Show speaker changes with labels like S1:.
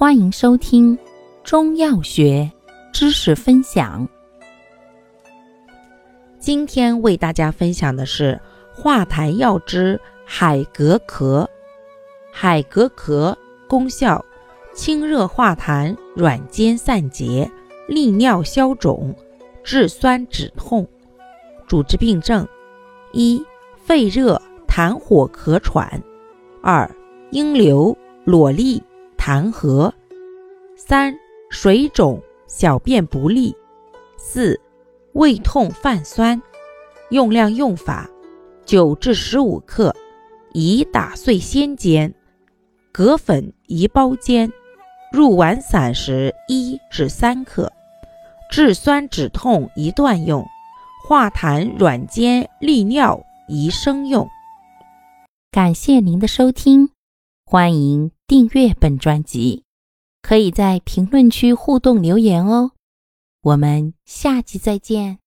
S1: 欢迎收听中药学知识分享。今天为大家分享的是化痰药之海蛤壳。海蛤壳功效：清热化痰、软坚散结、利尿消肿、治酸止痛。主治病症：一、肺热、痰火咳喘；二、阴流、裸痢。痰核，三水肿、小便不利，四胃痛泛酸。用量用法：九至十五克，宜打碎先煎；葛粉宜包煎。入丸散时一至三克。治酸止痛宜断用，化痰软坚利尿宜生用。感谢您的收听。欢迎订阅本专辑，可以在评论区互动留言哦。我们下集再见。